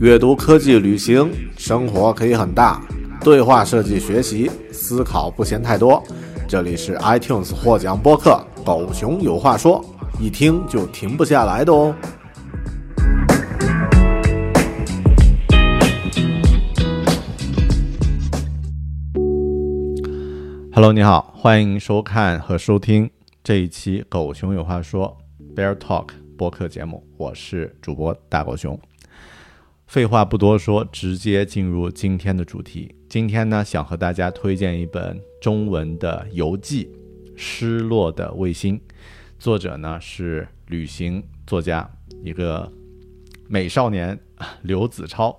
阅读、科技、旅行，生活可以很大。对话设计、学习、思考不嫌太多。这里是 iTunes 获奖播客《狗熊有话说》，一听就停不下来的哦。Hello，你好，欢迎收看和收听这一期《狗熊有话说》Bear Talk 播客节目，我是主播大狗熊。废话不多说，直接进入今天的主题。今天呢，想和大家推荐一本中文的游记《失落的卫星》，作者呢是旅行作家，一个美少年刘子超。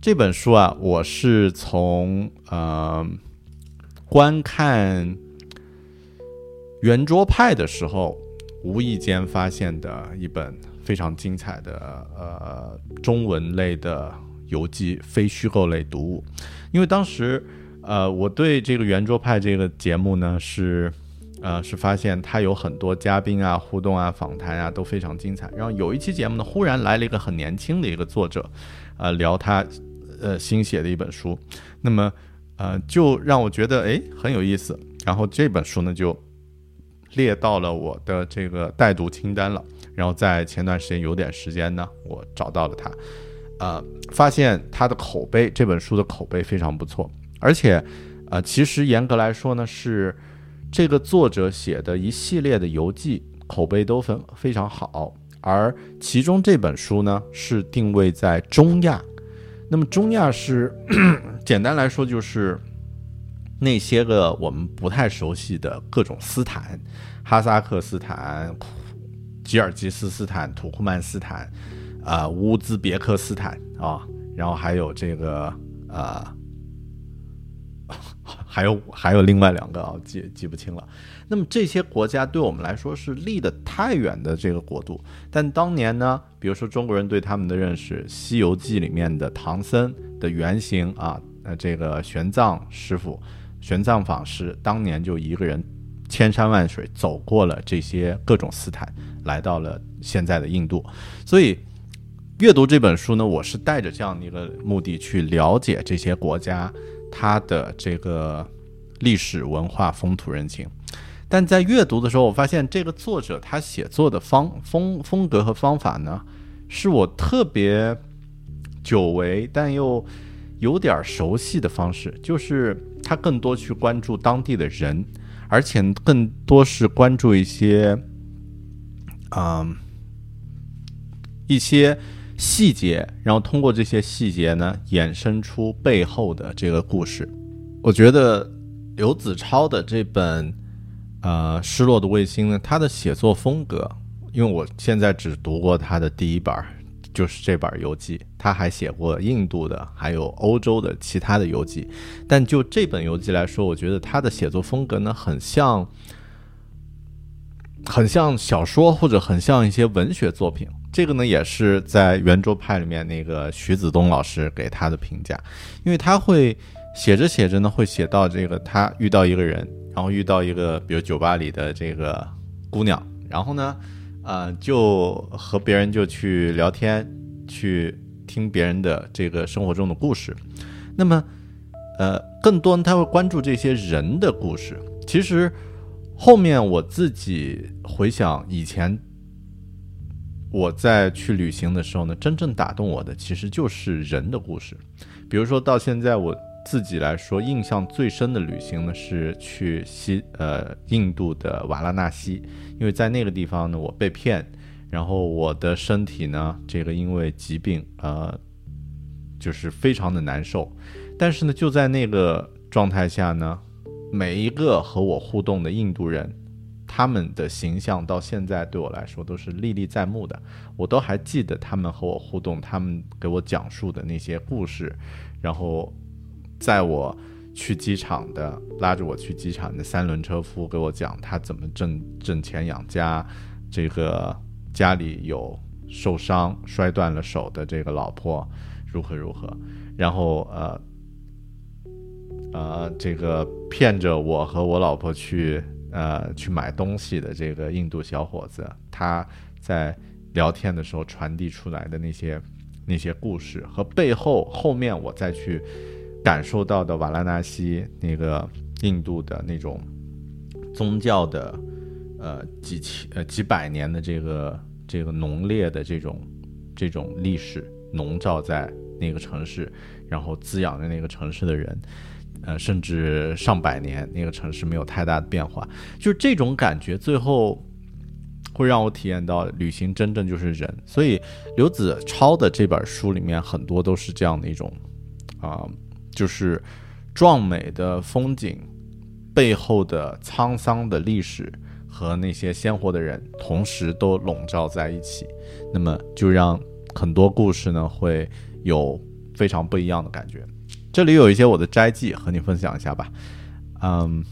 这本书啊，我是从呃观看圆桌派的时候，无意间发现的一本。非常精彩的呃中文类的游记非虚构类读物，因为当时呃我对这个圆桌派这个节目呢是呃是发现它有很多嘉宾啊互动啊访谈啊都非常精彩，然后有一期节目呢忽然来了一个很年轻的一个作者，呃聊他呃新写的一本书，那么呃就让我觉得哎很有意思，然后这本书呢就列到了我的这个待读清单了。然后在前段时间有点时间呢，我找到了他，呃，发现他的口碑，这本书的口碑非常不错，而且，呃，其实严格来说呢，是这个作者写的一系列的游记口碑都非非常好，而其中这本书呢是定位在中亚，那么中亚是 简单来说就是那些个我们不太熟悉的各种斯坦，哈萨克斯坦。吉尔吉斯斯坦、土库曼斯坦，啊，乌兹别克斯坦啊，然后还有这个呃，还有还有另外两个啊，记记不清了。那么这些国家对我们来说是离得太远的这个国度，但当年呢，比如说中国人对他们的认识，《西游记》里面的唐僧的原型啊，呃，这个玄奘师傅、玄奘法师，当年就一个人。千山万水走过了这些各种斯坦，来到了现在的印度。所以，阅读这本书呢，我是带着这样的一个目的去了解这些国家它的这个历史文化、风土人情。但在阅读的时候，我发现这个作者他写作的方风风格和方法呢，是我特别久违但又有点熟悉的方式，就是他更多去关注当地的人。而且更多是关注一些，嗯，一些细节，然后通过这些细节呢，衍生出背后的这个故事。我觉得刘子超的这本《呃失落的卫星》呢，他的写作风格，因为我现在只读过他的第一本。就是这本游记，他还写过印度的，还有欧洲的其他的游记。但就这本游记来说，我觉得他的写作风格呢，很像，很像小说或者很像一些文学作品。这个呢，也是在圆桌派里面那个徐子东老师给他的评价，因为他会写着写着呢，会写到这个他遇到一个人，然后遇到一个比如酒吧里的这个姑娘，然后呢。啊，就和别人就去聊天，去听别人的这个生活中的故事。那么，呃，更多人他会关注这些人的故事。其实后面我自己回想以前我在去旅行的时候呢，真正打动我的其实就是人的故事。比如说到现在我自己来说，印象最深的旅行呢是去西呃印度的瓦拉纳西。因为在那个地方呢，我被骗，然后我的身体呢，这个因为疾病，呃，就是非常的难受。但是呢，就在那个状态下呢，每一个和我互动的印度人，他们的形象到现在对我来说都是历历在目的，我都还记得他们和我互动，他们给我讲述的那些故事，然后在我去机场的拉着我去机场的三轮车夫给我讲他怎么挣挣钱养家，这个家里有受伤摔断了手的这个老婆如何如何，然后呃。呃，这个骗着我和我老婆去呃去买东西的这个印度小伙子，他在聊天的时候传递出来的那些那些故事，和背后后面我再去感受到的瓦拉纳西那个印度的那种宗教的呃几千呃几百年的这个这个浓烈的这种这种历史笼罩在那个城市，然后滋养着那个城市的人。呃，甚至上百年，那个城市没有太大的变化，就是这种感觉，最后会让我体验到旅行真正就是人。所以刘子超的这本书里面很多都是这样的一种啊，就是壮美的风景背后的沧桑的历史和那些鲜活的人同时都笼罩在一起，那么就让很多故事呢会有非常不一样的感觉。这里有一些我的摘记和你分享一下吧，嗯，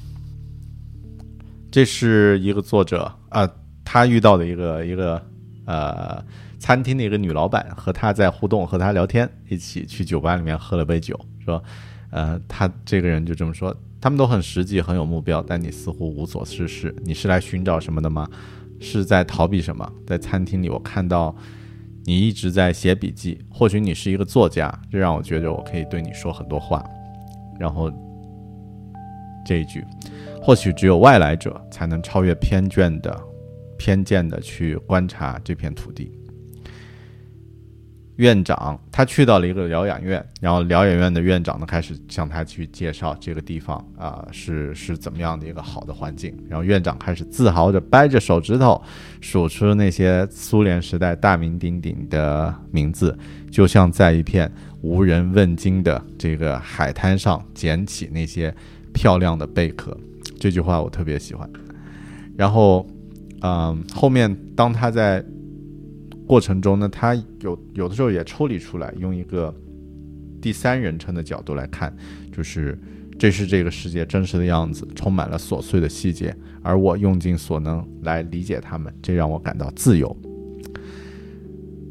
这是一个作者啊，他遇到的一个一个呃餐厅的一个女老板，和他在互动，和他聊天，一起去酒吧里面喝了杯酒，说，呃，他这个人就这么说，他们都很实际，很有目标，但你似乎无所事事，你是来寻找什么的吗？是在逃避什么？在餐厅里，我看到。你一直在写笔记，或许你是一个作家，这让我觉得我可以对你说很多话。然后这一句，或许只有外来者才能超越偏见的偏见的去观察这片土地。院长他去到了一个疗养院，然后疗养院的院长呢开始向他去介绍这个地方啊是是怎么样的一个好的环境。然后院长开始自豪着掰着手指头数出那些苏联时代大名鼎鼎的名字，就像在一片无人问津的这个海滩上捡起那些漂亮的贝壳。这句话我特别喜欢。然后，嗯，后面当他在。过程中呢，他有有的时候也抽离出来，用一个第三人称的角度来看，就是这是这个世界真实的样子，充满了琐碎的细节，而我用尽所能来理解他们，这让我感到自由。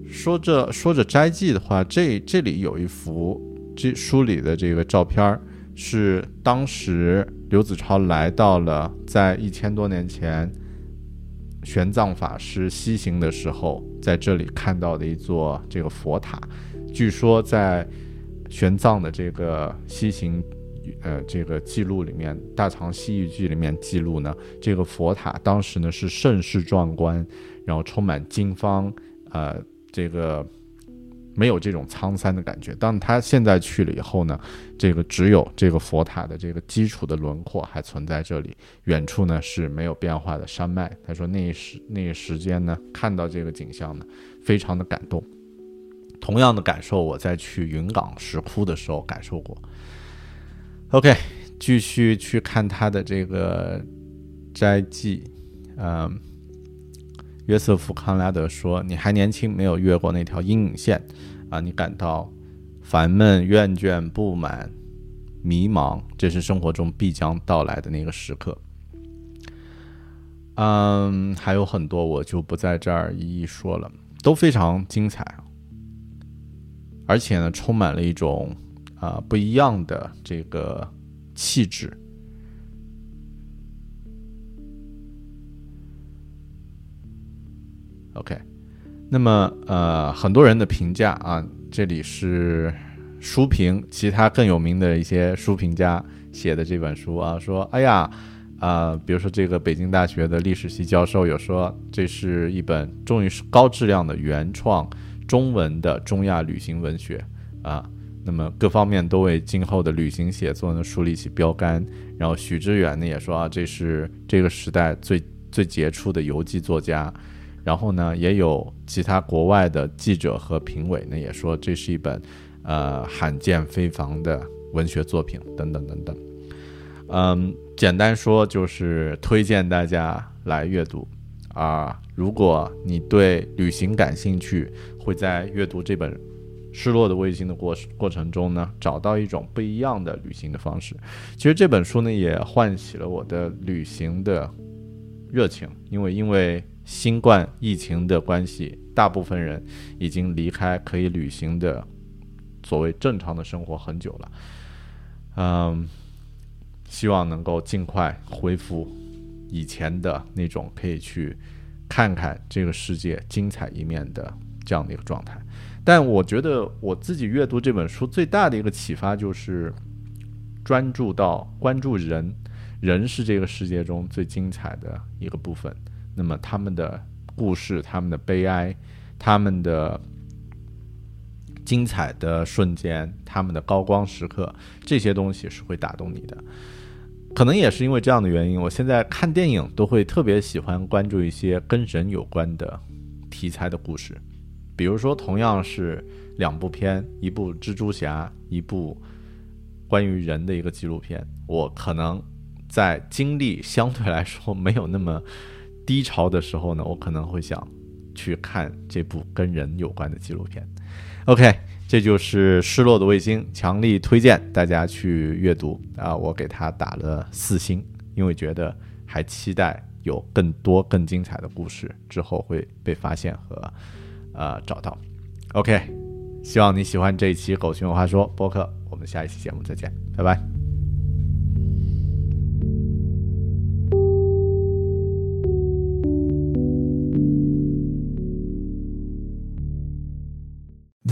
说着说着摘记的话，这这里有一幅这书里的这个照片儿，是当时刘子超来到了在一千多年前。玄奘法师西行的时候，在这里看到的一座这个佛塔，据说在玄奘的这个西行，呃，这个记录里面，《大唐西域记》里面记录呢，这个佛塔当时呢是盛世壮观，然后充满经方，呃，这个。没有这种沧桑的感觉。当他现在去了以后呢，这个只有这个佛塔的这个基础的轮廓还存在这里，远处呢是没有变化的山脉。他说那一时那一时间呢，看到这个景象呢，非常的感动。同样的感受，我在去云冈石窟的时候感受过。OK，继续去看他的这个斋记，嗯。约瑟夫·康拉德说：“你还年轻，没有越过那条阴影线，啊，你感到烦闷、厌倦、不满、迷茫，这是生活中必将到来的那个时刻。嗯，还有很多，我就不在这儿一一说了，都非常精彩，而且呢，充满了一种啊不一样的这个气质。” OK，那么呃，很多人的评价啊，这里是书评，其他更有名的一些书评家写的这本书啊，说，哎呀，啊，比如说这个北京大学的历史系教授有说，这是一本终于是高质量的原创中文的中亚旅行文学啊，那么各方面都为今后的旅行写作呢树立起标杆。然后许知远呢也说啊，这是这个时代最最杰出的游记作家。然后呢，也有其他国外的记者和评委呢，也说这是一本，呃，罕见非凡的文学作品，等等等等。嗯，简单说就是推荐大家来阅读。啊，如果你对旅行感兴趣，会在阅读这本《失落的卫星》的过过程中呢，找到一种不一样的旅行的方式。其实这本书呢，也唤起了我的旅行的热情，因为因为新冠疫情的关系，大部分人已经离开可以旅行的所谓正常的生活很久了。嗯，希望能够尽快恢复。以前的那种可以去看看这个世界精彩一面的这样的一个状态，但我觉得我自己阅读这本书最大的一个启发就是专注到关注人，人是这个世界中最精彩的一个部分。那么他们的故事、他们的悲哀、他们的精彩的瞬间、他们的高光时刻，这些东西是会打动你的。可能也是因为这样的原因，我现在看电影都会特别喜欢关注一些跟人有关的题材的故事。比如说，同样是两部片，一部蜘蛛侠，一部关于人的一个纪录片，我可能在经历相对来说没有那么低潮的时候呢，我可能会想去看这部跟人有关的纪录片。OK。这就是失落的卫星，强力推荐大家去阅读啊！我给他打了四星，因为觉得还期待有更多更精彩的故事之后会被发现和呃找到。OK，希望你喜欢这一期《狗熊有话说》播客，我们下一期节目再见，拜拜。